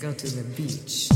Go to the beach.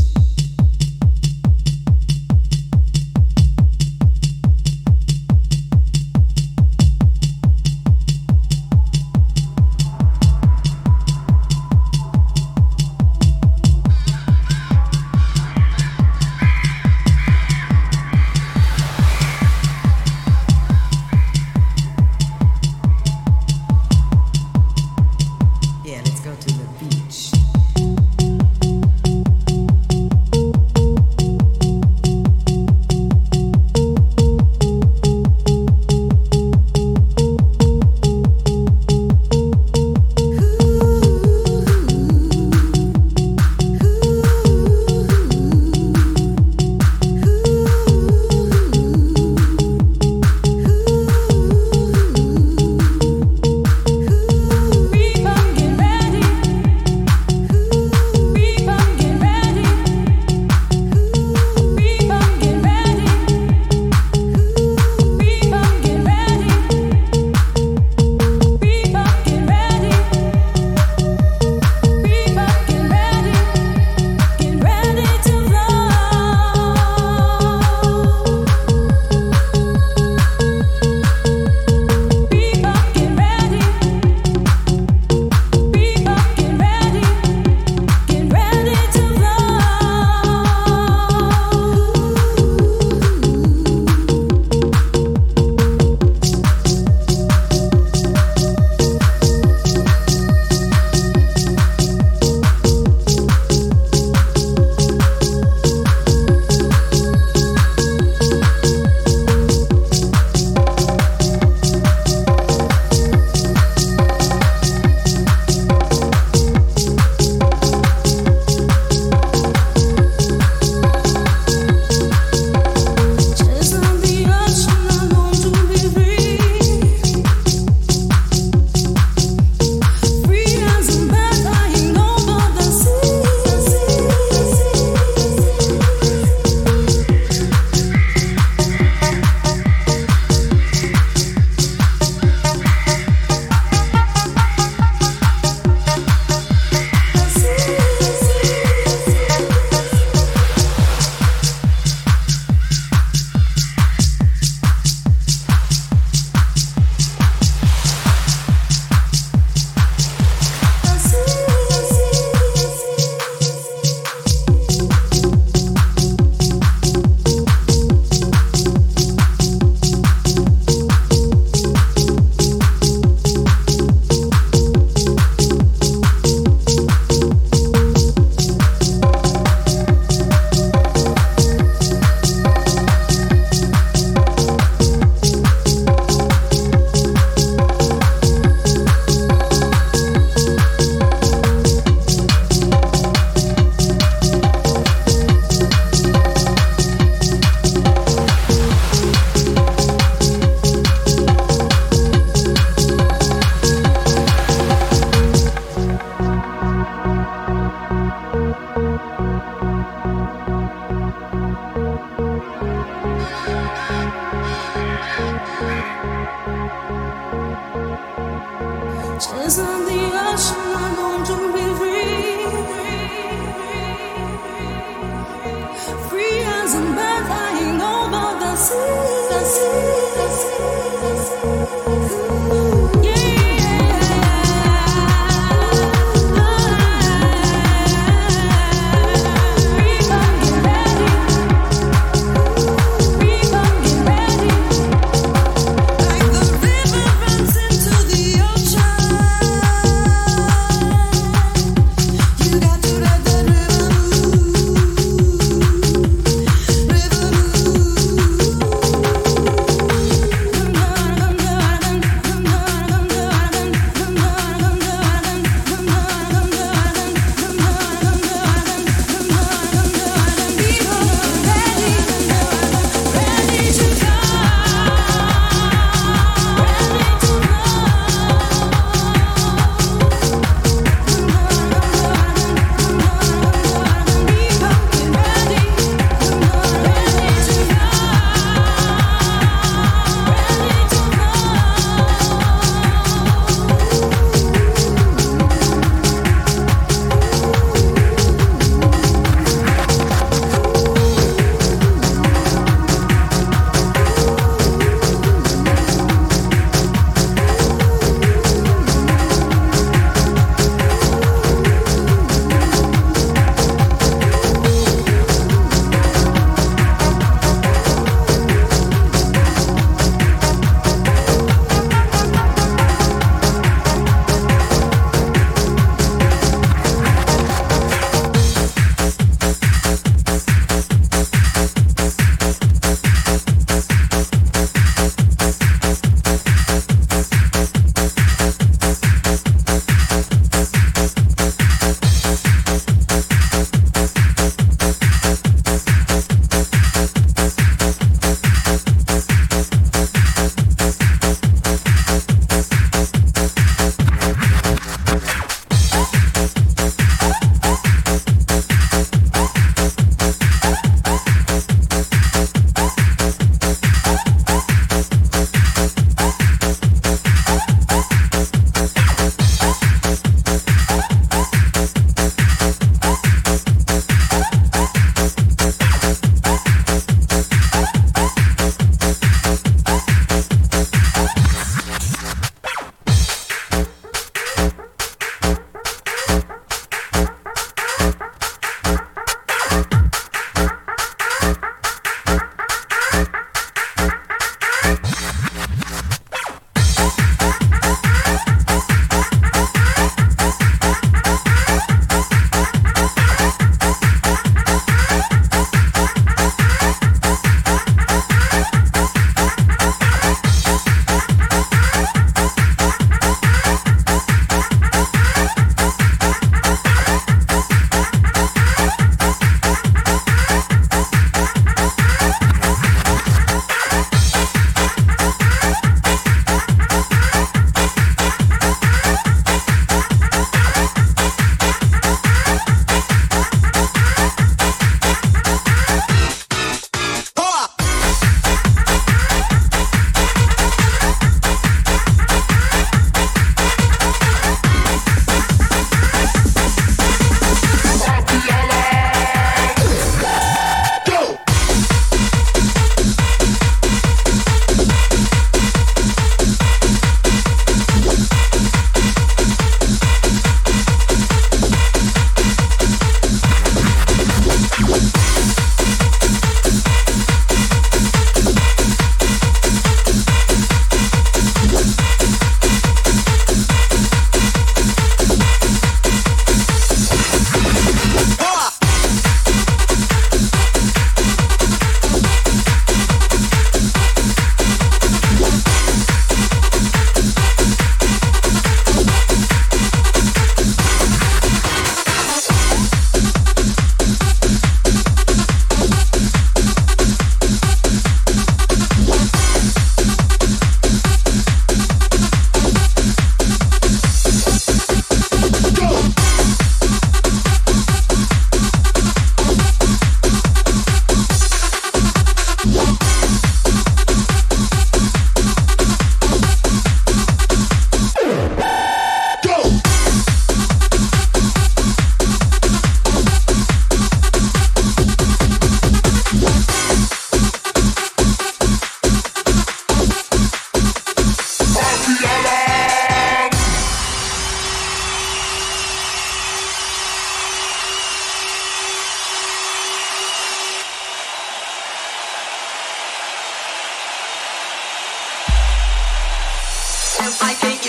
I can't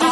you.